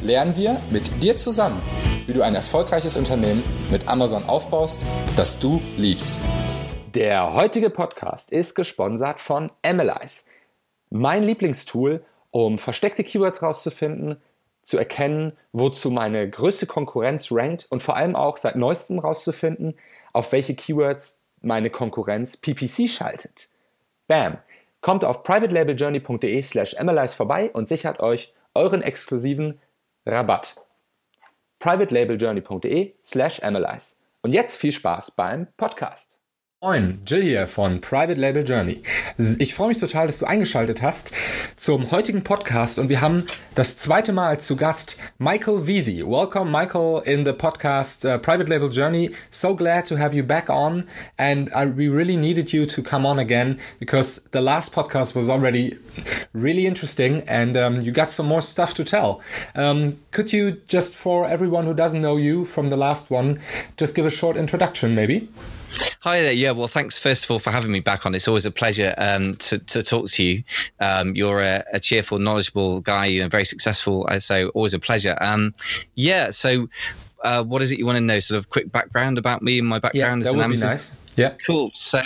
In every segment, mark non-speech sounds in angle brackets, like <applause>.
lernen wir mit dir zusammen, wie du ein erfolgreiches Unternehmen mit Amazon aufbaust, das du liebst. Der heutige Podcast ist gesponsert von Analyze, mein Lieblingstool, um versteckte Keywords rauszufinden, zu erkennen, wozu meine größte Konkurrenz rankt und vor allem auch seit neuestem rauszufinden, auf welche Keywords meine Konkurrenz PPC schaltet. Bam! Kommt auf privatelabeljourney.de slash analyze vorbei und sichert euch euren exklusiven Rabatt. privatelabeljourney.de slash analyze. Und jetzt viel Spaß beim Podcast. Moin, Jill hier von Private Label Journey. Ich freue mich total, dass du eingeschaltet hast zum heutigen Podcast und wir haben das zweite Mal zu Gast Michael Wiese. Welcome, Michael, in the podcast uh, Private Label Journey. So glad to have you back on and I, we really needed you to come on again because the last podcast was already really interesting and um, you got some more stuff to tell. Um, could you just, for everyone who doesn't know you from the last one, just give a short introduction maybe? Hi there. Yeah, well, thanks first of all for having me back on. It's always a pleasure um, to, to talk to you. Um, you're a, a, cheerful, knowledgeable guy. You know, very successful. So always a pleasure. Um, yeah. So, uh, what is it you want to know? Sort of quick background about me and my background yeah, as an Amazon. Nice. Yeah. Cool. So,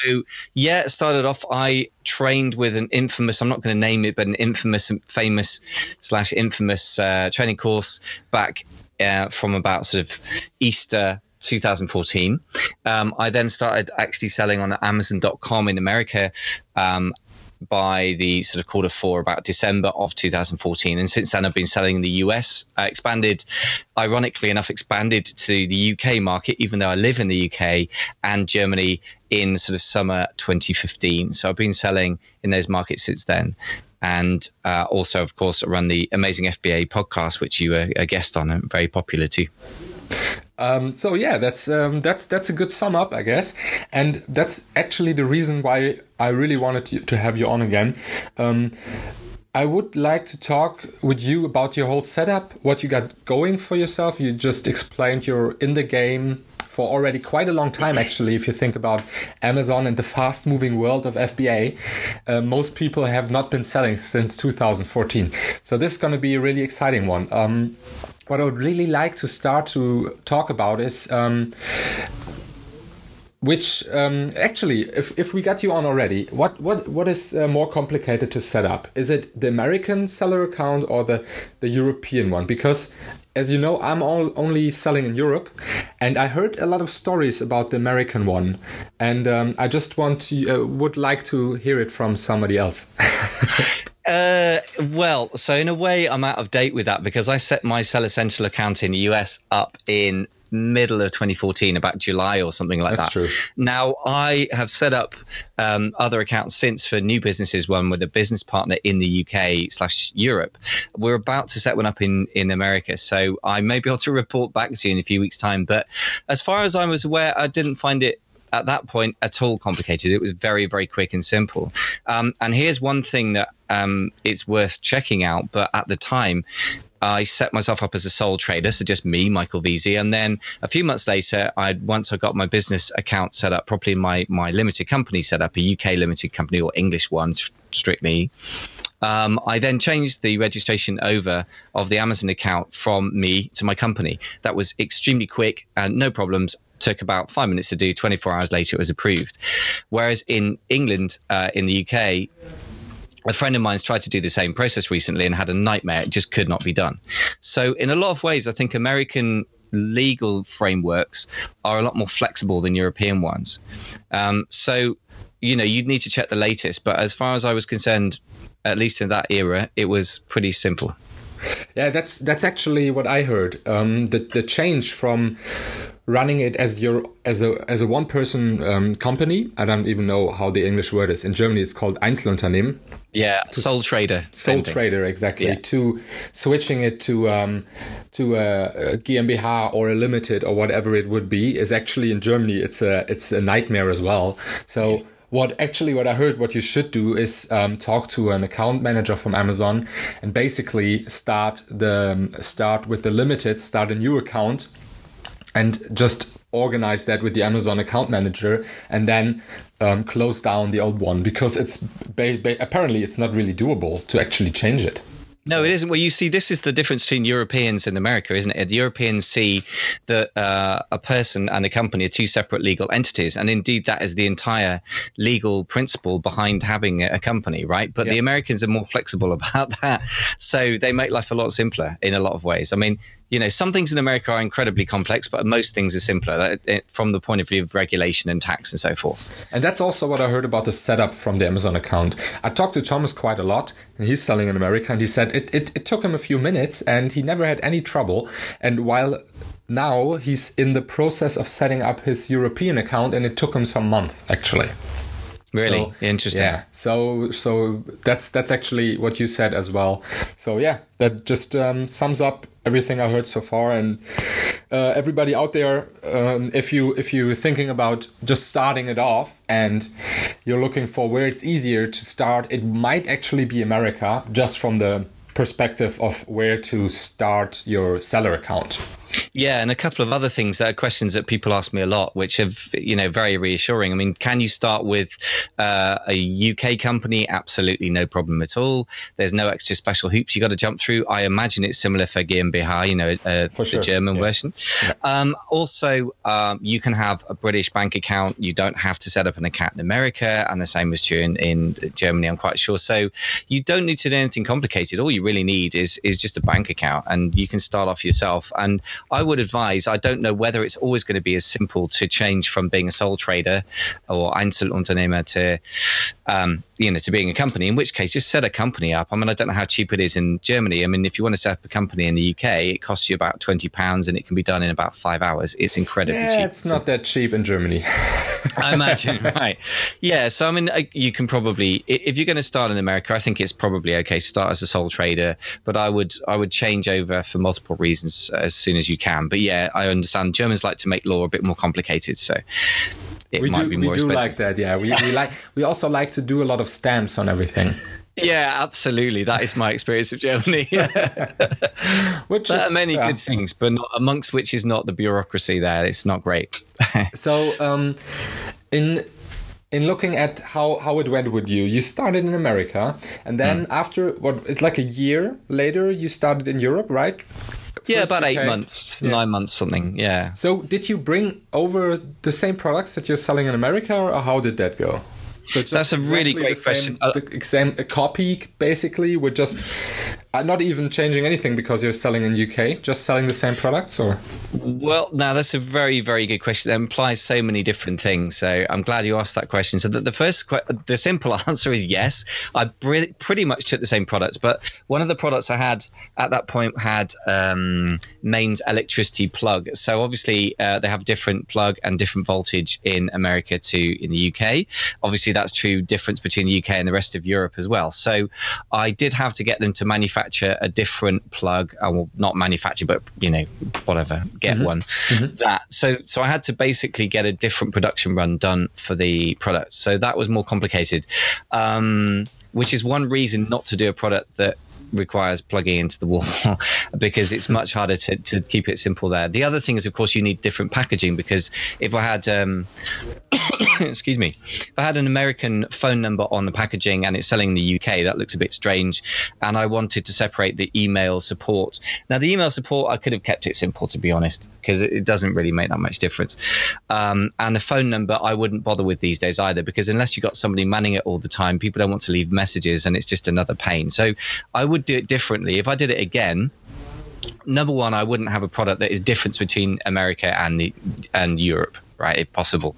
yeah, it started off. I trained with an infamous. I'm not going to name it, but an infamous, famous slash infamous uh, training course back uh, from about sort of Easter 2014. Um, I then started actually selling on Amazon.com in America. Um, by the sort of quarter four, about December of 2014. And since then, I've been selling in the US, uh, expanded, ironically enough, expanded to the UK market, even though I live in the UK and Germany in sort of summer 2015. So I've been selling in those markets since then. And uh, also, of course, I run the Amazing FBA podcast, which you were a guest on, and very popular too. Um, so yeah, that's um, that's that's a good sum up, I guess, and that's actually the reason why I really wanted to, to have you on again. Um, I would like to talk with you about your whole setup, what you got going for yourself. You just explained you're in the game for already quite a long time, actually, if you think about Amazon and the fast moving world of FBA. Uh, most people have not been selling since 2014. So this is going to be a really exciting one. Um, what I would really like to start to talk about is um, which um, actually, if, if we got you on already, what what what is uh, more complicated to set up? Is it the American seller account or the the European one? Because as you know, I'm all, only selling in Europe, and I heard a lot of stories about the American one, and um, I just want to uh, would like to hear it from somebody else. <laughs> Uh, well, so in a way, I'm out of date with that because I set my Seller Central account in the US up in middle of 2014, about July or something like That's that. True. Now, I have set up um, other accounts since for new businesses, one with a business partner in the UK slash Europe. We're about to set one up in, in America. So I may be able to report back to you in a few weeks' time. But as far as I was aware, I didn't find it at that point at all complicated. It was very, very quick and simple. Um, and here's one thing that um, it's worth checking out. But at the time, I set myself up as a sole trader, so just me, Michael Veazey, and then a few months later, I once I got my business account set up properly, my my limited company set up, a UK limited company or English one, strictly. Um, I then changed the registration over of the Amazon account from me to my company. That was extremely quick and no problems took about five minutes to do. 24 hours later, it was approved. Whereas in England, uh, in the UK, a friend of mine's tried to do the same process recently and had a nightmare. It just could not be done. So, in a lot of ways, I think American legal frameworks are a lot more flexible than European ones. Um, so, you know, you'd need to check the latest. But as far as I was concerned, at least in that era, it was pretty simple. Yeah, that's that's actually what I heard. Um, the the change from running it as your as a as a one person um, company. I don't even know how the English word is. In Germany, it's called Einzelunternehmen. Yeah, sole trader. Sole trader, exactly. Yeah. To switching it to um, to a, a GmbH or a limited or whatever it would be is actually in Germany. It's a it's a nightmare as well. So. Yeah what actually what I heard what you should do is um, talk to an account manager from Amazon and basically start the um, start with the limited, start a new account, and just organize that with the Amazon account manager, and then um, close down the old one because it's ba- ba- apparently it's not really doable to actually change it. No, it isn't. Well, you see, this is the difference between Europeans and America, isn't it? The Europeans see that uh, a person and a company are two separate legal entities, and indeed, that is the entire legal principle behind having a company, right? But yeah. the Americans are more flexible <laughs> about that, so they make life a lot simpler in a lot of ways. I mean, you know, some things in America are incredibly complex, but most things are simpler uh, from the point of view of regulation and tax and so forth. And that's also what I heard about the setup from the Amazon account. I talked to Thomas quite a lot, and he's selling in America, and he said it, it, it took him a few minutes and he never had any trouble. And while now he's in the process of setting up his European account, and it took him some month actually. Really so, interesting. Yeah. So so that's that's actually what you said as well. So yeah, that just um, sums up everything I heard so far. And uh, everybody out there, um, if you if you're thinking about just starting it off and you're looking for where it's easier to start, it might actually be America, just from the perspective of where to start your seller account. Yeah, and a couple of other things that are questions that people ask me a lot, which have you know very reassuring. I mean, can you start with uh, a UK company? Absolutely no problem at all. There's no extra special hoops you got to jump through. I imagine it's similar for GmbH, you know, uh, for the German yeah. version. Yeah. Um, also, um, you can have a British bank account. You don't have to set up an account in America, and the same is true in, in Germany. I'm quite sure. So you don't need to do anything complicated. All you really need is is just a bank account, and you can start off yourself. And I would advise, I don't know whether it's always going to be as simple to change from being a sole trader or Einzelunternehmer to, um, you know, to being a company, in which case just set a company up. I mean, I don't know how cheap it is in Germany. I mean, if you want to set up a company in the UK, it costs you about 20 pounds and it can be done in about five hours. It's incredibly yeah, cheap. it's not that cheap in Germany. <laughs> I imagine, right. Yeah. So, I mean, you can probably, if you're going to start in America, I think it's probably okay to start as a sole trader, but I would, I would change over for multiple reasons as soon as you can. But yeah, I understand Germans like to make law a bit more complicated. So, we do, we do like that. Yeah, we, we like we also like to do a lot of stamps on everything. Yeah, absolutely. That is my experience of Germany. <laughs> which there is, are many uh, good things, but not, amongst which is not the bureaucracy. There, it's not great. <laughs> so, um, in in looking at how, how it went with you, you started in America, and then mm. after what it's like a year later, you started in Europe, right? Yeah, about eight months, yeah. nine months, something. Yeah. So, did you bring over the same products that you're selling in America, or how did that go? So That's a exactly really great question. Uh, the same a copy, basically, with just uh, not even changing anything because you're selling in UK, just selling the same products, or? Well, now that's a very, very good question. That implies so many different things. So I'm glad you asked that question. So the, the first, the simple <laughs> answer is yes. I pretty much took the same products, but one of the products I had at that point had um, mains electricity plug. So obviously uh, they have different plug and different voltage in America to in the UK. Obviously that's true difference between the UK and the rest of Europe as well. So I did have to get them to manufacture manufacture a different plug. I uh, will not manufacture, but you know, whatever, get mm-hmm. one. Mm-hmm. That so so I had to basically get a different production run done for the product. So that was more complicated, um, which is one reason not to do a product that requires plugging into the wall <laughs> because it's much harder to, to keep it simple there. The other thing is, of course, you need different packaging because if I had, um, <coughs> excuse me, if I had an American phone number on the packaging and it's selling in the UK, that looks a bit strange. And I wanted to separate the email support. Now, the email support, I could have kept it simple, to be honest, because it, doesn't really make that much difference. Um, and the phone number, I wouldn't bother with these days either because unless you've got somebody manning it all the time, people don't want to leave messages and it's just another pain. So I would would do it differently. If I did it again, number one, I wouldn't have a product that is difference between America and the, and Europe, right? If possible.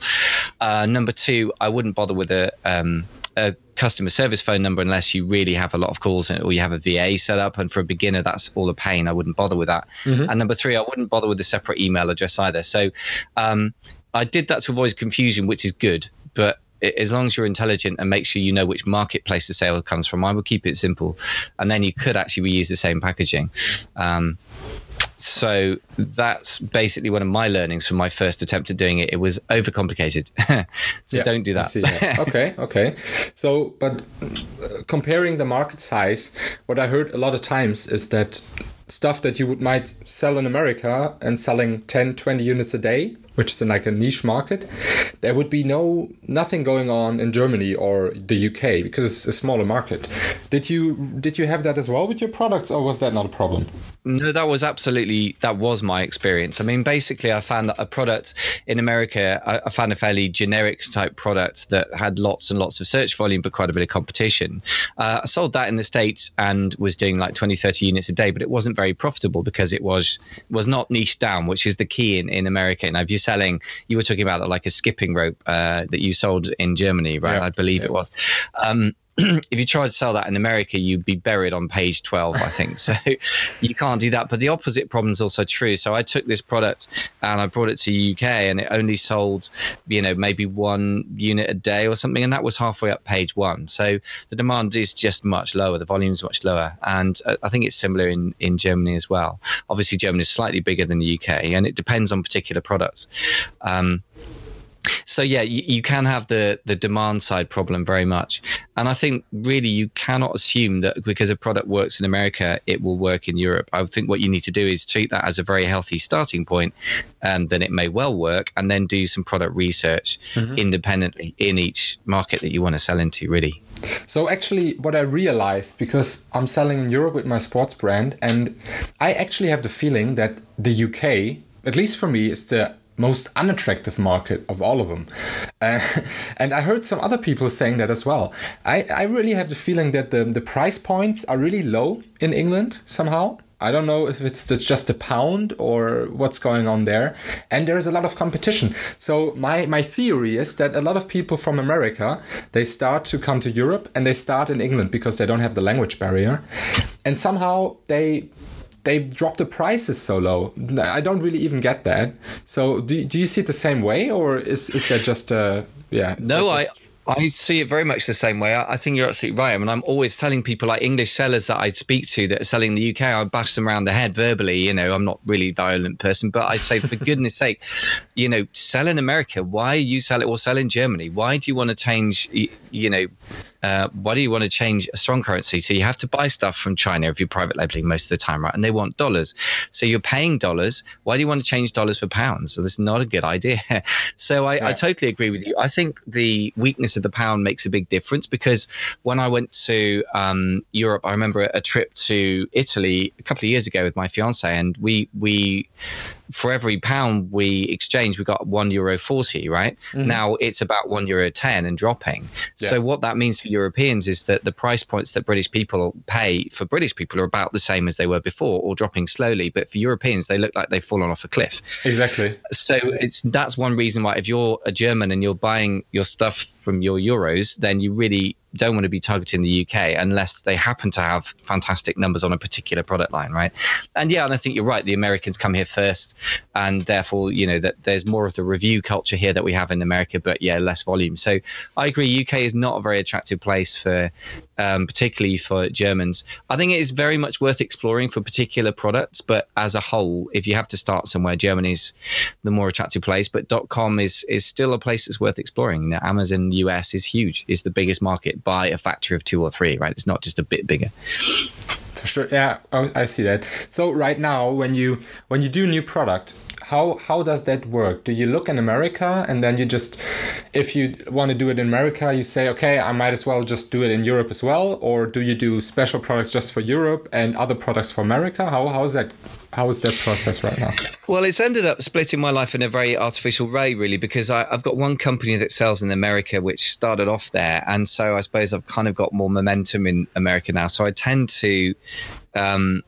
Uh, number two, I wouldn't bother with a um, a customer service phone number unless you really have a lot of calls or you have a VA set up. And for a beginner, that's all a pain. I wouldn't bother with that. Mm-hmm. And number three, I wouldn't bother with a separate email address either. So um, I did that to avoid confusion, which is good. But as long as you're intelligent and make sure you know which marketplace the sale comes from, I would keep it simple. And then you could actually reuse the same packaging. Um, so that's basically one of my learnings from my first attempt at doing it. It was overcomplicated. <laughs> so yeah, don't do that. that. <laughs> okay, okay. So, but uh, comparing the market size, what I heard a lot of times is that stuff that you would might sell in America and selling 10, 20 units a day which is in like a niche market, there would be no nothing going on in Germany or the UK because it's a smaller market. Did you did you have that as well with your products, or was that not a problem? No, that was absolutely that was my experience. I mean, basically, I found that a product in America, I, I found a fairly generic type product that had lots and lots of search volume, but quite a bit of competition. Uh, I sold that in the states and was doing like 20, 30 units a day, but it wasn't very profitable because it was was not niche down, which is the key in in America. Now, if you're selling, you were talking about like a skipping rope uh, that you sold in Germany, right? Yeah, I believe yeah. it was. Um, <clears throat> if you tried to sell that in America, you'd be buried on page 12, I think. so <laughs> you can't do that. But the opposite problem is also true. So I took this product and I brought it to the UK and it only sold, you know, maybe one unit a day or something. And that was halfway up page one. So the demand is just much lower. The volume is much lower. And uh, I think it's similar in, in Germany as well. Obviously, Germany is slightly bigger than the UK and it depends on particular products. Um, so yeah you, you, can have the the demand side problem very much. And i think really you cannot assume that because a product works in america it will work in europe. I think what you need to do is treat that as a very healthy starting point and then it may well work and then do some product research mm-hmm. independently in each market that you want to sell into really. So actually what i realized because i'm selling in europe with my sports brand and i actually have the feeling that the uk at least for me is the most unattractive market of all of them. Uh, <laughs> and I heard some other people saying that as well. I, I really have the feeling that the, the price points are really low in England somehow. I don't know if it's just a pound or what's going on there. And there's a lot of competition. So my, my theory is that a lot of people from America, they start to come to Europe and they start in England because they don't have the language barrier. And somehow they they drop the prices so low. I don't really even get that. So do, do you see it the same way, or is is that just a yeah? No, I. I see it very much the same way. I, I, think you're absolutely right. I mean, I'm always telling people like English sellers that I speak to that are selling in the UK, I bash them around the head verbally. You know, I'm not really a violent person, but I say, for goodness sake, you know, sell in America. Why you sell it or sell in Germany? Why do you want to change, you know, uh, why do you want to change a strong currency? So you have to buy stuff from China if you're private labeling most of the time, right? And they want dollars. So you're paying dollars. Why do you want to change dollars for pounds? So that's not a good idea. <laughs> so I, I totally agree with you. I think the weakness of the pound makes a big difference because when I went to um, Europe, I remember a trip to Italy a couple of years ago with my fiance, and we we for every pound we exchange, we got one euro forty. Right mm-hmm. now, it's about one euro ten and dropping. Yeah. So what that means for Europeans is that the price points that British people pay for British people are about the same as they were before, or dropping slowly. But for Europeans, they look like they've fallen off a cliff. Exactly. So it's that's one reason why if you're a German and you're buying your stuff from your euros, then you really don't want to be targeting the UK unless they happen to have fantastic numbers on a particular product line, right? And yeah, and I think you're right. The Americans come here first, and therefore, you know, that there's more of the review culture here that we have in America, but yeah, less volume. So I agree. UK is not a very attractive place for, um, particularly for Germans. I think it is very much worth exploring for particular products, but as a whole, if you have to start somewhere, Germany's the more attractive place. But .com is is still a place that's worth exploring. Know, Amazon US is huge, is the biggest market by a factor of two or three, right? It's not just a bit bigger. For sure, yeah, I see that. So right now, when you when you do new product, how how does that work? Do you look in America and then you just, if you want to do it in America, you say, okay, I might as well just do it in Europe as well, or do you do special products just for Europe and other products for America? How how is that how is that process right now? Well, it's ended up splitting my life in a very artificial way, really, because I, have got one company that sells in America, which started off there, and so I suppose I've kind of got more momentum in America now. So I tend to. Um,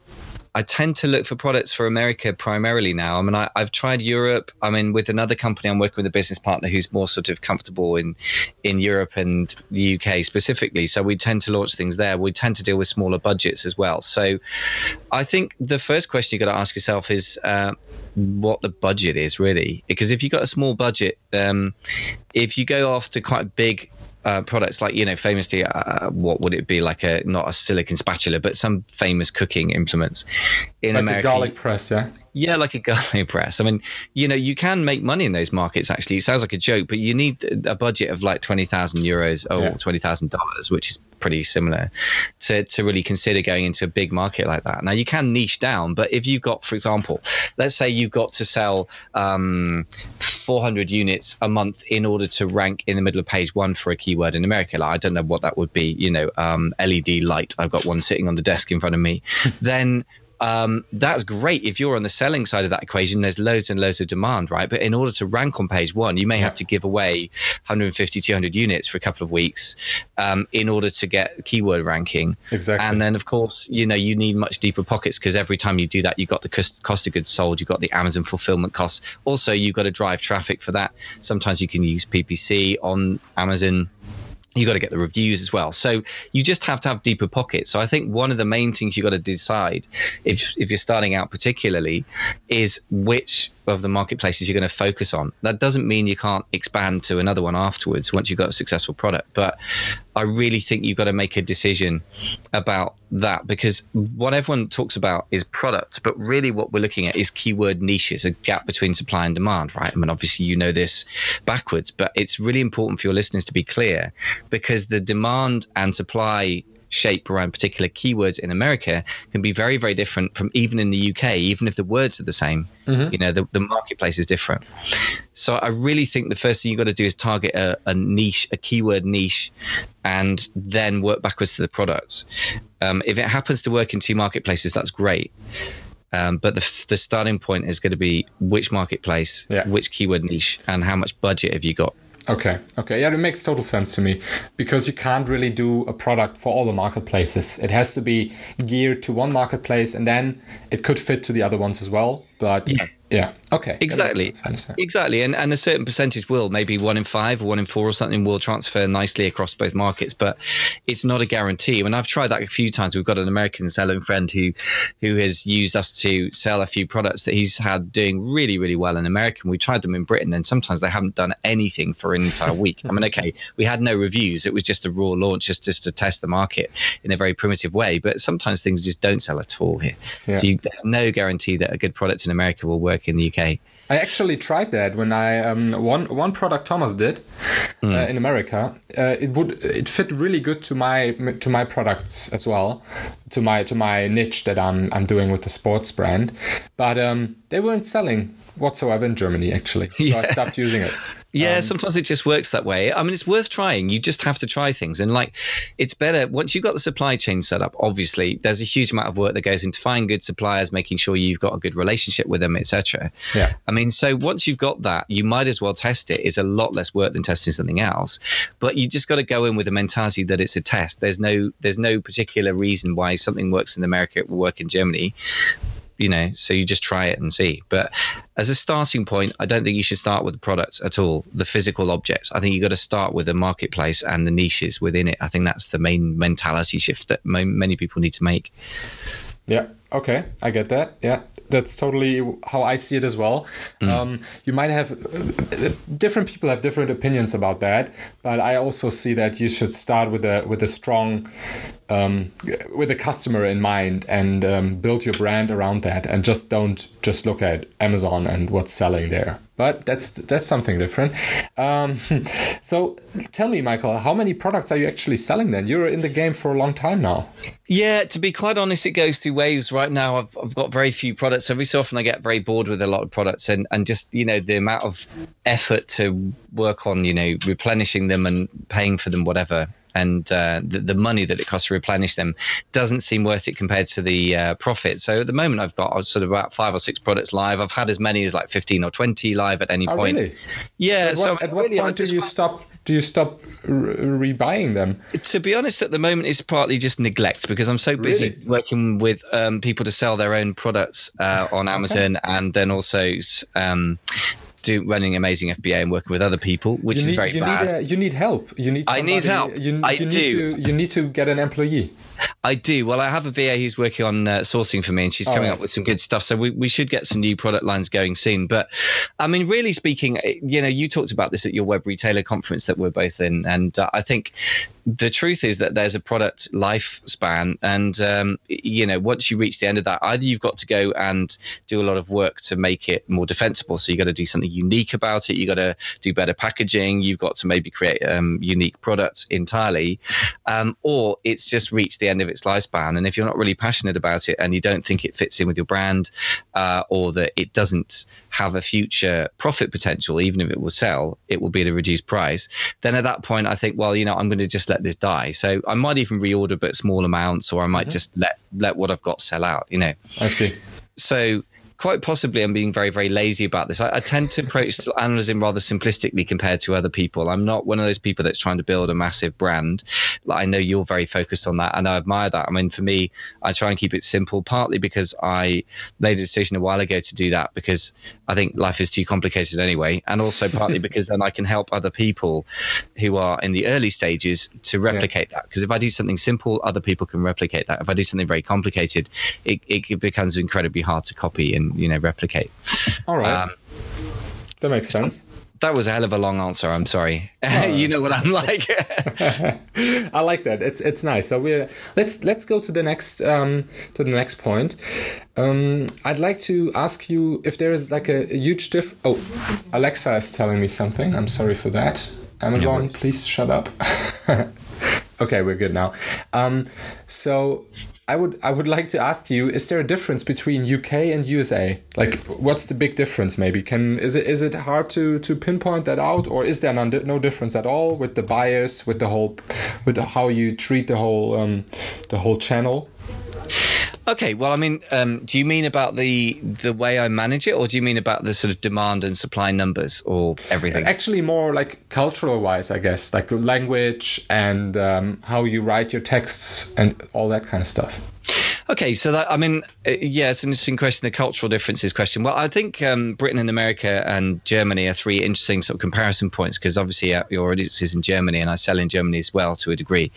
I tend to look for products for America primarily now. I mean, I, have tried Europe. I mean, with another company, I'm working with a business partner who's more sort of comfortable in in Europe and the UK specifically. So we tend to launch things there. We tend to deal with smaller budgets as well. So I think the first question you got to ask yourself is. Uh, what the budget is really because if you've got a small budget um, if you go after quite big uh, products like you know famously uh, what would it be like a not a silicon spatula but some famous cooking implements in like America. garlic press, yeah. Yeah, like a garlic press. I mean, you know, you can make money in those markets. Actually, it sounds like a joke, but you need a budget of like twenty thousand euros or yeah. twenty thousand dollars, which is pretty similar, to to really consider going into a big market like that. Now, you can niche down, but if you've got, for example, let's say you've got to sell um, four hundred units a month in order to rank in the middle of page one for a keyword in America. Like, I don't know what that would be. You know, um, LED light. I've got one sitting on the desk in front of me. <laughs> then um, that's great if you're on the selling side of that equation. There's loads and loads of demand, right? But in order to rank on page one, you may yeah. have to give away 150, 200 units for a couple of weeks um, in order to get keyword ranking. Exactly. And then, of course, you know you need much deeper pockets because every time you do that, you've got the cost, cost of goods sold, you've got the Amazon fulfillment costs. Also, you've got to drive traffic for that. Sometimes you can use PPC on Amazon you got to get the reviews as well. So you just have to have deeper pockets. So I think one of the main things you got to decide if if you're starting out particularly is which of the marketplaces you're going to focus on. That doesn't mean you can't expand to another one afterwards once you've got a successful product. But I really think you've got to make a decision about that because what everyone talks about is product, but really what we're looking at is keyword niches, a gap between supply and demand, right? I mean, obviously you know this backwards, but it's really important for your listeners to be clear because the demand and supply shape around particular keywords in America can be very, very different from even in the UK, even if the words are the same. Mm-hmm. You know, the, the marketplace is different. So I really think the first thing you've got to do is target a, a niche, a keyword niche, and then work backwards to the products. Um, if it happens to work in two marketplaces, that's great. Um, but the, the starting point is going to be which marketplace, yeah. which keyword niche, and how much budget have you got Okay. Okay. Yeah, it makes total sense to me because you can't really do a product for all the marketplaces. It has to be geared to one marketplace and then it could fit to the other ones as well. But yeah, yeah. Okay. Exactly. Exactly. And and a certain percentage will, maybe one in five or one in four or something will transfer nicely across both markets, but it's not a guarantee. And I've tried that a few times. We've got an American selling friend who who has used us to sell a few products that he's had doing really, really well in America. And we tried them in Britain and sometimes they haven't done anything for an entire <laughs> week. I mean, okay, we had no reviews. It was just a raw launch just, just to test the market in a very primitive way. But sometimes things just don't sell at all here. Yeah. So you, there's no guarantee that a good product in America will work in the UK. I actually tried that when I um, one one product Thomas did mm. uh, in America. Uh, it would it fit really good to my to my products as well, to my to my niche that I'm I'm doing with the sports brand, but um, they weren't selling whatsoever in Germany actually, so <laughs> yeah. I stopped using it. Yeah, um, sometimes it just works that way. I mean, it's worth trying. You just have to try things. And like, it's better once you've got the supply chain set up, obviously, there's a huge amount of work that goes into finding good suppliers, making sure you've got a good relationship with them, etc. Yeah. I mean, so once you've got that, you might as well test it. It's a lot less work than testing something else. But you just got to go in with the mentality that it's a test. There's no there's no particular reason why something works in America, it will work in Germany you know, so you just try it and see. But as a starting point, I don't think you should start with the products at all, the physical objects. I think you've got to start with the marketplace and the niches within it. I think that's the main mentality shift that many people need to make. Yeah. Okay. I get that. Yeah that's totally how I see it as well. Mm. Um, you might have uh, different people have different opinions about that, but I also see that you should start with a with a strong um, with a customer in mind and um, build your brand around that, and just don't just look at Amazon and what's selling there. But that's that's something different. Um, <laughs> so tell me, Michael, how many products are you actually selling? Then you're in the game for a long time now. Yeah, to be quite honest, it goes through waves. Right now, I've, I've got very few products. Every so often, I get very bored with a lot of products, and and just you know the amount of effort to work on you know replenishing them and paying for them, whatever and uh, the, the, money that it costs to replenish them doesn't seem worth it compared to the uh, profit. So at the moment, I've got sort of about five or six products live. I've had as many as like 15 or 20 live at any oh, point. Really? Yeah. At so what, at what really, point do you stop do you stop re- rebuying them? To be honest, at the moment, it's partly just neglect because I'm so busy Really? working with um, people to sell their own products uh, on <laughs> Amazon, and then also um, do running amazing FBA and working with other people, which you is very you bad. Need, uh, you need help. You need. I need help. You, I you need do. To, you need to get an employee. I do. Well, I have a VA who's working on uh, sourcing for me, and she's coming right. up with some good stuff. So we, we should get some new product lines going soon. But I mean, really speaking, eh, you know, you talked about this at your web retailer conference that we're both in, and uh, I think the truth is that there's a product lifespan, and um, you know, once you reach the end of that, either you've got to go and do a lot of work to make it more defensible. So you got to do something unique about it. You got to do better packaging. You've got to maybe create um, unique products entirely, um, or it's just reached the end of its lifespan. And if you're not really passionate about it and you don't think it fits in with your brand, uh, or that it doesn't have a future profit potential, even if it will sell, it will be at a reduced price. Then at that point, I think, well, you know, I'm going to just let this die. So I might even reorder, but small amounts, or I might just let let what I've got sell out. You know I see. so quite possibly I'm being very, very lazy about this. I, I tend to approach <laughs> Amazon rather simplistically compared to other people. I'm not one of those people that's trying to build a massive brand. Like, I know you're very focused on that, and I admire that. I mean, for me, I try and keep it simple, partly because I made a decision a while ago to do that because I think life is too complicated anyway, and also <laughs> partly because then I can help other people who are in the early stages to replicate that. Because if I do something simple, other people can replicate that. If I do something very complicated, it, it becomes incredibly hard to copy and you know replicate. All right. Um, that makes sense. that was a hell of a long answer. I'm sorry. <laughs> you know what I'm <laughs> like. I like that. It's it's nice. So we let's let's go to the next um, to the next point. Um, I'd like to ask you if there is like a, a huge diff. Oh, Alexa is telling me something. I'm sorry for that. Amazon, please shut up. <laughs> okay, we're good now. Um, so I would I would like to ask you: Is there a difference between UK and USA? Like, what's the big difference? Maybe can is it is it hard to to pinpoint that out, or is there none, no difference at all with the buyers, with the whole, with how you treat the whole um, the whole channel? Okay. Well, I mean, um, do you mean about the the way I manage it, or do you mean about the sort of demand and supply numbers, or everything? Actually, more like cultural wise, I guess, like the language and um, how you write your texts and all that kind of stuff. Okay, so that I mean, uh, yeah, it's an interesting question. The cultural differences question. Well, I think um, Britain and America and Germany are three interesting sort of comparison points because obviously uh, your audience is in Germany, and I sell in Germany as well to a degree.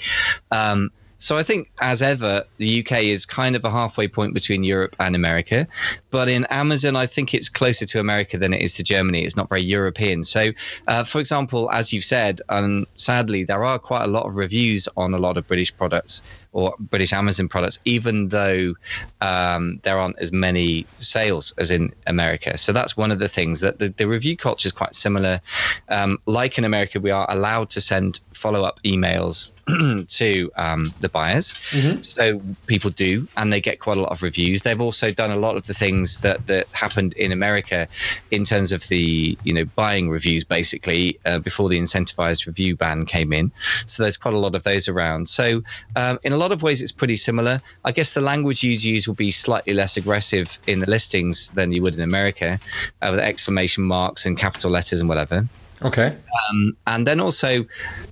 Um, so I think, as ever, the UK is kind of a halfway point between Europe and America. But in Amazon, I think it's closer to America than it is to Germany. It's not very European. So, uh, for example, as you've said, um, sadly, there are quite a lot of reviews on a lot of British products or British Amazon products, even though um, there aren't as many sales as in America. So that's one of the things that the, the review culture is quite similar. Um, like in America, we are allowed to send follow up emails <clears throat> to um, the buyers. So people do, and they get quite a lot of reviews. They've also done a lot of the things that that happened in America in terms of the you know buying reviews, basically uh, before the incentivized review ban came in. So there's quite a lot of those around. So um, in a lot of ways, it's pretty similar. I guess the language you'd use will be slightly less aggressive in the listings than you would in America, uh, with exclamation marks and capital letters and whatever. Okay. Um, and then also,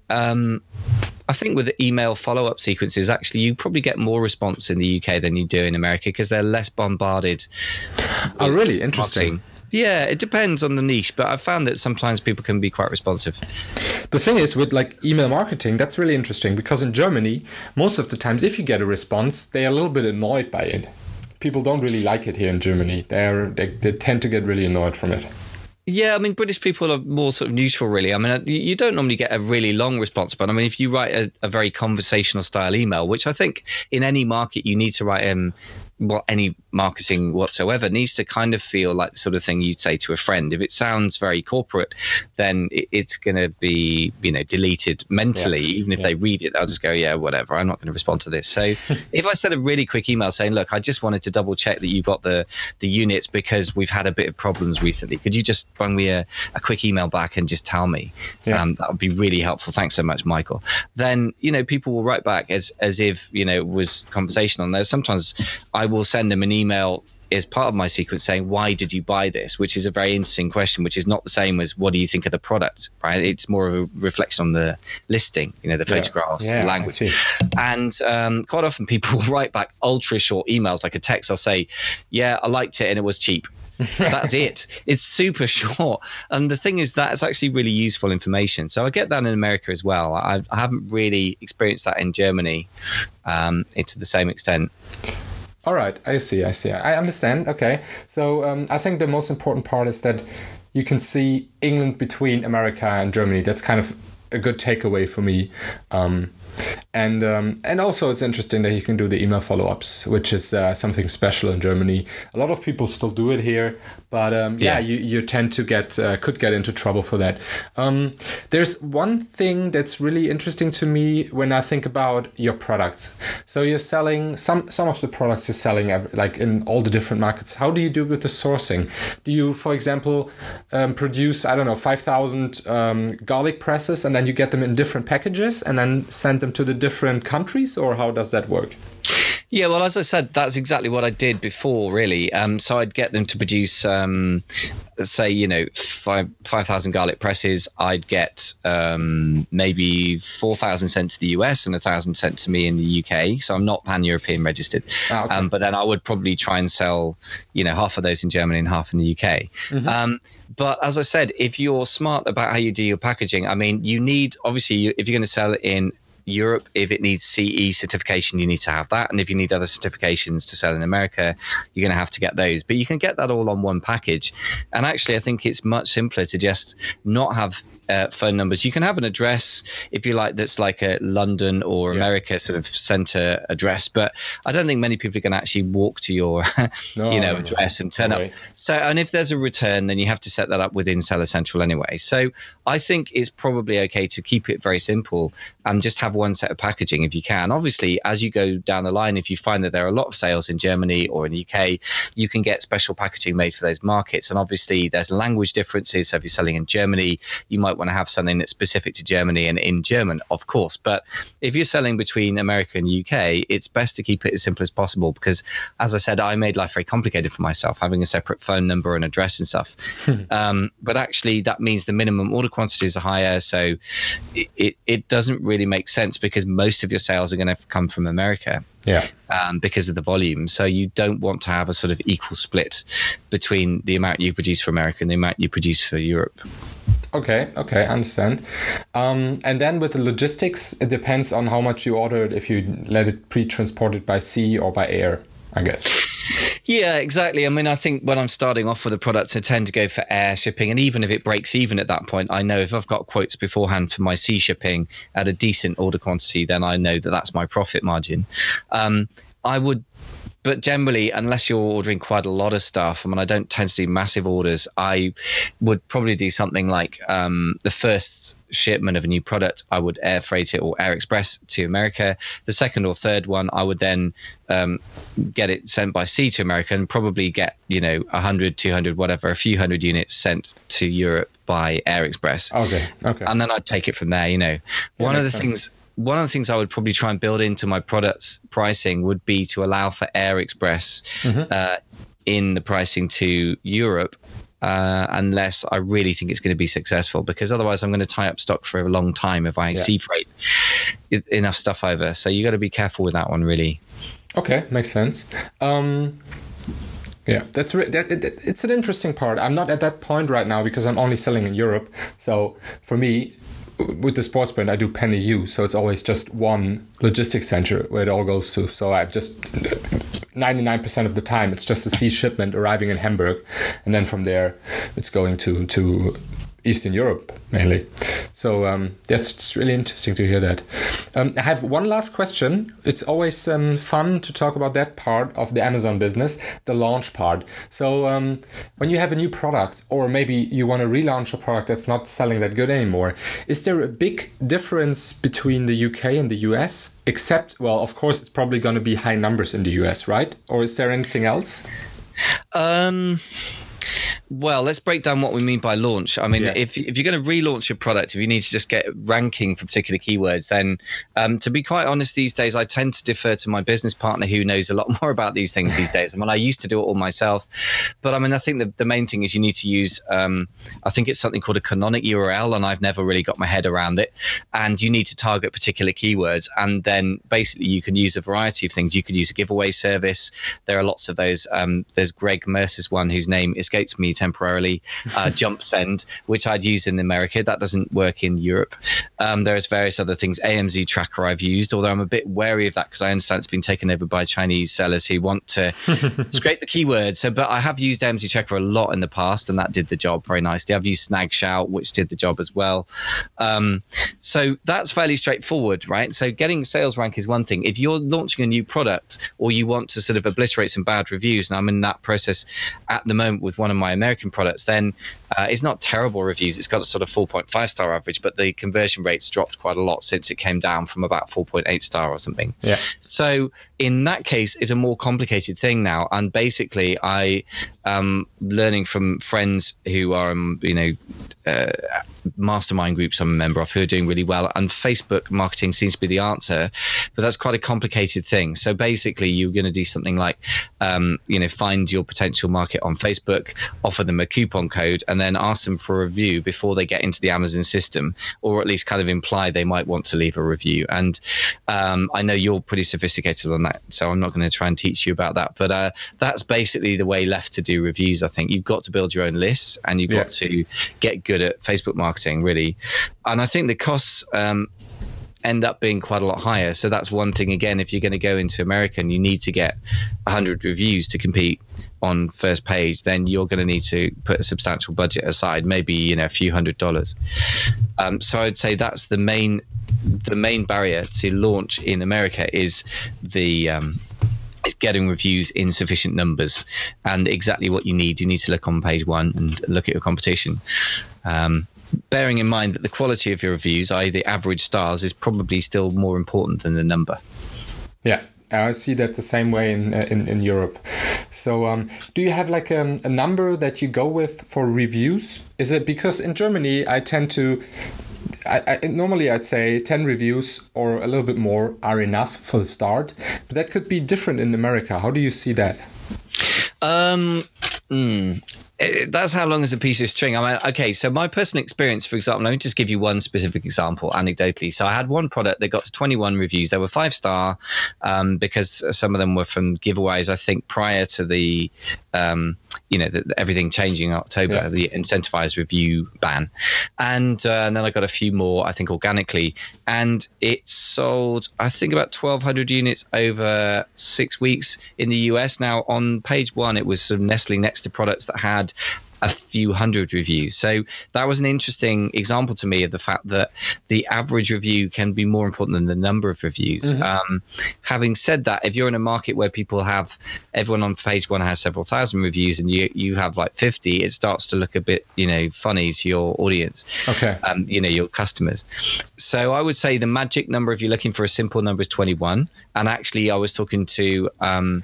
um, I think with the email follow up sequences, actually, you probably get more response in the UK than you do in America because they're less bombarded. Oh, really? Interesting. marketing. Yeah, it depends on the niche, but I've found that sometimes people can be quite responsive. The thing is with like email marketing, that's really interesting because in Germany, most of the times, if you get a response, they are a little bit annoyed by it. People don't really like it here in Germany. They're they, they tend to get really annoyed from it. Yeah, I mean, British people are more sort of neutral, really. I mean, you- you don't normally get a really long response, but I mean, if you write a, a very conversational style email, which I think in any market you need to write, um, well, any marketing whatsoever needs to kind of feel like the sort of thing you'd say to a friend. If it sounds very corporate, then it, it's going to be, you know, deleted mentally. Even if they read it, they'll just go, yeah, whatever. I'm not going to respond to this. So <laughs> if I send a really quick email saying, look, I just wanted to double check that you got the the units because we've had a bit of problems recently. Could you just bring me a, a quick email back and just tell me? Yeah. Um, that would be really helpful. Thanks so much, Michael. Then you know people will write back as as if you know it was conversational. And there's sometimes I will send them an email is part of my sequence saying, why did you buy this? Which is a very interesting question, which is not the same as what do you think of the product, right? It's more of a reflection on the listing, you know, the photographs, yeah, the language. And um, quite often people <laughs> will write back ultra short emails, like a text. I'll say, yeah, I liked it and it was cheap. <laughs> That's it. It's super short. And the thing is, that's actually really useful information. So I get that in America as well. I, I haven't really experienced that in Germany um, to the same extent. All right, I see, I see. I understand. Okay, so um, I think the most important part is that you can see England between America and Germany. That's kind of a good takeaway for me. Um, and um, and also it's interesting that you can do the email follow-ups which is uh, something special in germany a lot of people still do it here but um, yeah. yeah. you, you tend to get uh, could get into trouble for that um, there's one thing that's really interesting to me when i think about your products so you're selling some some of the products you're selling like in all the different markets how do you do with the sourcing do you for example um, produce i don't know 5000 um, garlic presses and then you get them in different packages and then send them to the different countries, or how does that work? Yeah, well, as I said, that's exactly what I did before, really. Um, so I'd get them to produce, um, say, you know, five five thousand garlic presses. I'd get um, maybe four thousand sent to the US and a thousand sent to me in the UK. So I'm not pan European registered. Ah, okay. Um, but then I would probably try and sell, you know, half of those in Germany and half in the UK. Mm-hmm. Um, but as I said, if you're smart about how you do your packaging, I mean, you need obviously if you're going to sell it in Europe, if it needs CE certification, you need to have that. And if you need other certifications to sell in America, you're going to have to get those. But you can get that all on one package. And actually, I think it's much simpler to just not have uh, phone numbers. You can have an address if you like that's like a London or yeah. America sort of center address, but I don't think many people are going to actually walk to your <laughs> no, you know no, address no. and turn up. So and if there's a return, then you have to set that up within Seller Central anyway. So I think it's probably okay to keep it very simple and just have one set of packaging if you can. Obviously, as you go down the line, if you find that there are a lot of sales in Germany or in the UK, you can get special packaging made for those markets. And obviously, there's language differences. So if you're selling in Germany, you might want to have something that's specific to Germany and in German, of course. But if you're selling between America and UK, it's best to keep it as simple as possible because, as I said, I made life very complicated for myself, having a separate phone number and address and stuff. um, but actually, that means the minimum order quantities are higher. So it, it, it doesn't really make sense because most of your sales are going to come from America. Yeah. Um, because of the volume. So you don't want to have a sort of equal split between the amount you produce for America and the amount you produce for Europe. Okay, okay, I understand. Um, and then with the logistics, it depends on how much you ordered, if you let it pre transported by sea or by air, I guess. Yeah, exactly. I mean, I think when I'm starting off with a product, I tend to go for air shipping. And even if it breaks even at that point, I know if I've got quotes beforehand for my sea shipping at a decent order quantity, then I know that that's my profit margin. Um, I would but generally, unless you're ordering quite a lot of stuff, I mean, I don't tend to do massive orders. I would probably do something like um, the first shipment of a new product, I would air freight it or air express to America. The second or third one, I would then um, get it sent by sea to America and probably get, you know, 100, 200, whatever, a few hundred units sent to Europe by air express. Okay. Okay. And then I'd take it from there, you know. Yeah, one of the sense. things one of the things I would probably try and build into my products pricing would be to allow for Air Express mm-hmm. uh, in the pricing to Europe. Uh, unless I really think it's going to be successful, because otherwise I'm going to tie up stock for a long time if I yeah. sea freight enough stuff over. So you got to be careful with that one, really. Okay, makes sense. Um, yeah, that's re- that, it, it's an interesting part. I'm not at that point right now because I'm only selling in Europe. So for me, with the sports brand, I do Pan-EU, so it's always just one logistics center where it all goes to. So I just 99% of the time it's just a sea shipment arriving in Hamburg, and then from there it's going to to Eastern Europe mainly. So um, that's really interesting to hear that. Um, I have one last question. It's always um, fun to talk about that part of the Amazon business, the launch part. So um, when you have a new product, or maybe you want to relaunch a product that's not selling that good anymore, is there a big difference between the UK and the US? Except, well, of course, it's probably going to be high numbers in the US, right? Or is there anything else? Um Well, let's break down what we mean by launch. I mean, Yeah. if, if you're going to relaunch your product, if you need to just get ranking for particular keywords, then um, to be quite honest, these days I tend to defer to my business partner who knows a lot <laughs> more about these things these days. I mean, I used to do it all myself, but I mean, I think the, the main thing is you need to use, um, I think it's something called a canonic URL, and I've never really got my head around it. And you need to target particular keywords, and then basically you can use a variety of things. You could use a giveaway service. There are lots of those. Um, there's Greg Mercer's one whose name escapes me temporarily, uh, <laughs> JumpSend, which I'd use in America. That doesn't work in Europe. Um, there's various other things. AMZ Tracker I've used, although I'm a bit wary of that because I understand it's been taken over by Chinese sellers who want to <laughs> scrape the keywords. So, but I have used AMZ Tracker a lot in the past, and that did the job very nicely. I've used SnagShout, which did the job as well. Um, so that's fairly straightforward, right? So getting sales rank is one thing. If you're launching a new product or you want to sort of obliterate some bad reviews, and I'm in that process at the moment with one of my American products, then uh, it's not terrible reviews. It's got a sort of 4.5 star average, but the conversion rates dropped quite a lot since it came down from about 4.8 star or something. Yeah. So in that case, it's a more complicated thing now. And basically, I am learning from friends who are, um, you know, uh, mastermind groups I'm a member of who are doing really well. And Facebook marketing seems to be the answer, but that's quite a complicated thing. So basically, you're going to do something like, um, you know, find your potential market on Facebook, offer them a coupon code, and then ask them for a review before they get into the Amazon system, or at least kind of imply they might want to leave a review. And um, I know you're pretty sophisticated on that, so I'm not going to try and teach you about that. But uh, that's basically the way left to do reviews. I think you've got to build your own lists, and you've Yeah. got to get good at Facebook marketing, really. And I think the costs. Um, end up being quite a lot higher so that's one thing again if you're going to go into america and you need to get 100 reviews to compete on first page then you're going to need to put a substantial budget aside maybe you know a few hundred dollars um, so i'd say that's the main the main barrier to launch in america is the um, is getting reviews in sufficient numbers and exactly what you need. You need to look on page one and look at your competition. Um, bearing in mind that the quality of your reviews, i.e., the average stars, is probably still more important than the number. Yeah, I see that the same way in in, in Europe. So, um, do you have like um, a number that you go with for reviews? Is it because in Germany I tend to. I, I, normally, I'd say 10 reviews or a little bit more are enough for the start, but that could be different in America. How do you see that? Um, mm, that's how long is a piece of string. I mean, okay, so my personal experience, for example, let me just give you one specific example anecdotally. So I had one product that got to 21 reviews. They were five star um, because some of them were from giveaways, I think, prior to the, um, you know, the, everything changing in October, Yeah. the incentivized review ban. And, uh, and then I got a few more, I think, organically. And it sold, I think, about 1,200 units over six weeks in the US. Now, on page one, it was sort of nestling next to products that had a few hundred reviews. So that was an interesting example to me of the fact that the average review can be more important than the number of reviews. Um, having said that, if you're in a market where people have everyone on page one has several thousand reviews and you you have like 50, it starts to look a bit you know funny to your audience Okay. um, you know your customers. So I would say the magic number, if you're looking for a simple number, is 21. And actually, I was talking to um,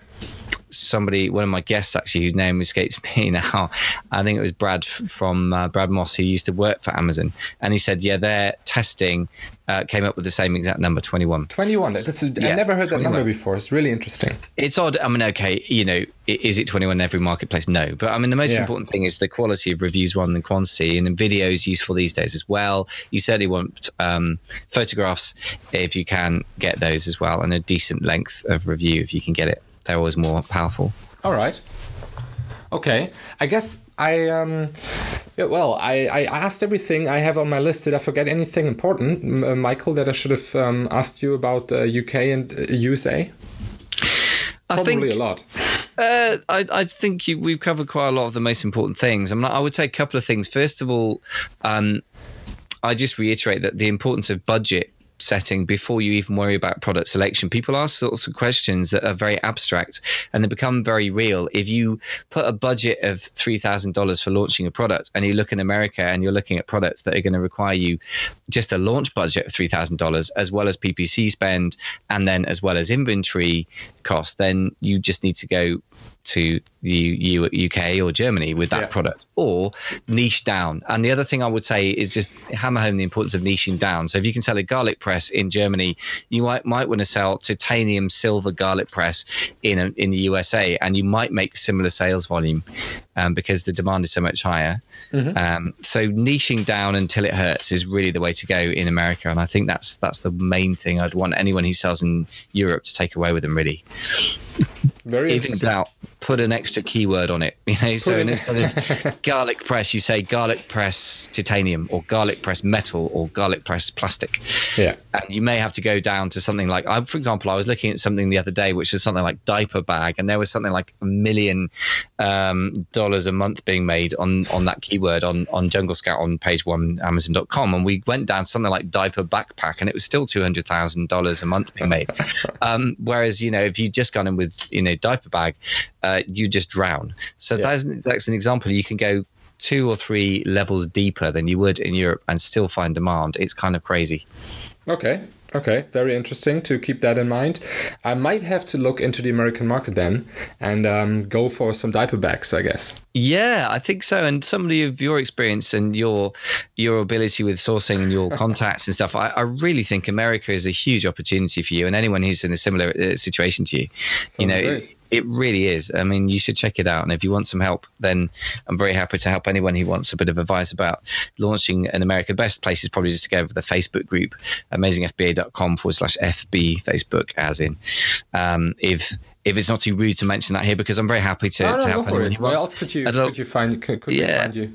somebody, one of my guests actually, whose name escapes <laughs> me now. I think it was Brad from uh, Brad Moss, who used to work for Amazon, and he said, yeah, their testing uh, came up with the same exact number, 21. 21. That's a, I Yeah, never heard that number before. It's really interesting. It's odd. I mean, okay, you know, is it 21 in every marketplace? No. But I mean, the most Yeah. important thing is the quality of reviews rather than quantity. And video is useful these days as well. You certainly want um, photographs if you can get those as well, and a decent length of review if you can get it. They're always more powerful. All right. Okay. I guess I um yeah, well, I, I asked everything I have on my list. Did I forget anything important, M- uh, Michael, that I should have um, asked you about uh, UK and uh, USA? I Probably think a lot. <laughs> Uh, I, I think you, we've covered quite a lot of the most important things. I mean, I would say a couple of things. First of all, um, I just reiterate that the importance of budget setting before you even worry about product selection. People ask sorts of questions that are very abstract and they become very real. If you put a budget of $3,000 for launching a product and you look in America and you're looking at products that are going to require you just a launch budget of $3,000 as well as PPC spend and then as well as inventory cost, then you just need to go to the UK or Germany with that yeah. product, or niche down. And the other thing I would say is just hammer home the importance of niching down. So if you can sell a garlic press in Germany, you might might want to sell titanium silver garlic press in a, in the USA, and you might make similar sales volume um, because the demand is so much higher. Mm-hmm. Um, so niching down until it hurts is really the way to go in America, and I think that's that's the main thing I'd want anyone who sells in Europe to take away with them. Really. Very even doubt. Put an extra keyword on it <laughs> you know put so instead of <laughs> garlic press you say garlic press titanium or garlic press metal or garlic press plastic. Yeah. And you may have to go down to something like I, for example i was looking at something the other day which was something like diaper bag and there was something like a million um, dollars a month being made on on that keyword on on jungle scout on page one amazon.com and we went down something like diaper backpack and it was still $200000 a month being made. <laughs> Um, whereas you know if you just gone in with you know diaper bag, uh, you just drown. So yeah. that's that's an example. You can go two or three levels deeper than you would in Europe and still find demand. It's kind of crazy. Okay. Okay, very interesting to keep that in mind. I might have to look into the American market then and um, go for some diaper bags, I guess. Yeah, I think so. And somebody of your experience and your your ability with sourcing and your <laughs> contacts and stuff, I, I, really think America is a huge opportunity for you and anyone who's in a similar uh, situation to you. Sounds you know. Great it really is. I mean, you should check it out. And if you want some help, then I'm very happy to help anyone who wants a bit of advice about launching in America. The best place is probably just to go over the Facebook group, amazingfba.com forward slash FB Facebook, as in. Um, if if it's not too rude to mention that here, because I'm very happy to, no, no, to help anyone who wants. Where else could you, could you find, could, could yeah. find you?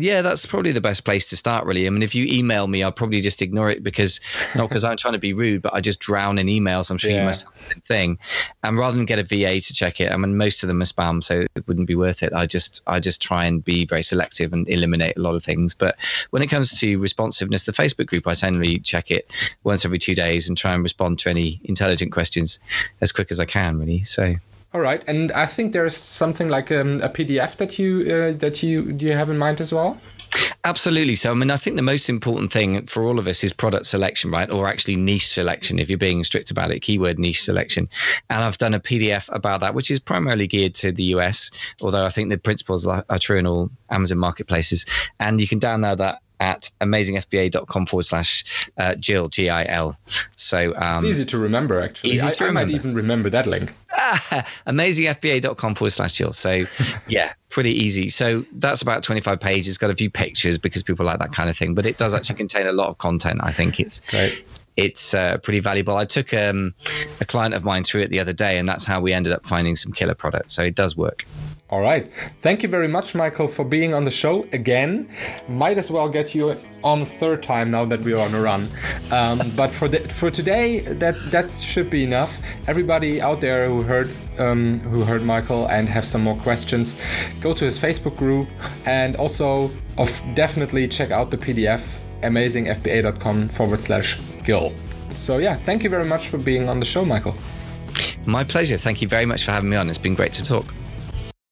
Yeah, that's probably the best place to start, really. I mean, if you email me, I'll probably just ignore it because not because I'm trying to be rude, but I just drown in emails. I'm sure yeah. you must have the thing. And rather than get a VA to check it, I mean, most of them are spam, so it wouldn't be worth it. I just I just try and be very selective and eliminate a lot of things. But when it comes to responsiveness, the Facebook group, I generally check it once every two days and try and respond to any intelligent questions as quick as I can, really. So. All right, and I think there's something like um, a PDF that you uh, that you do you have in mind as well. Absolutely. So, I mean, I think the most important thing for all of us is product selection, right? Or actually niche selection, if you're being strict about it, keyword niche selection. And I've done a PDF about that, which is primarily geared to the US, although I think the principles are, are true in all Amazon marketplaces. And you can download that at amazingfba.com forward slash uh, Gil, G I L. So um, it's easy to remember, actually. Easy I, to remember. I might even remember that link. <laughs> amazingfba.com forward slash Gil. So, <laughs> yeah, pretty easy. So, that's about 25 pages, got a few pictures because people like that kind of thing, but it does actually <laughs> contain a lot of content. I think it's. Great it's uh, pretty valuable. I took um, a client of mine through it the other day, and that's how we ended up finding some killer products. So it does work. All right. Thank you very much, Michael, for being on the show again. Might as well get you on third time now that we are on a run. Um, <laughs> but for the, for today, that that should be enough. Everybody out there who heard um, who heard Michael and have some more questions, go to his Facebook group and also of definitely check out the PDF amazingfba.com forward slash Gil. So yeah, thank you very much for being on the show, Michael. My pleasure. Thank you very much for having me on. It's been great to talk.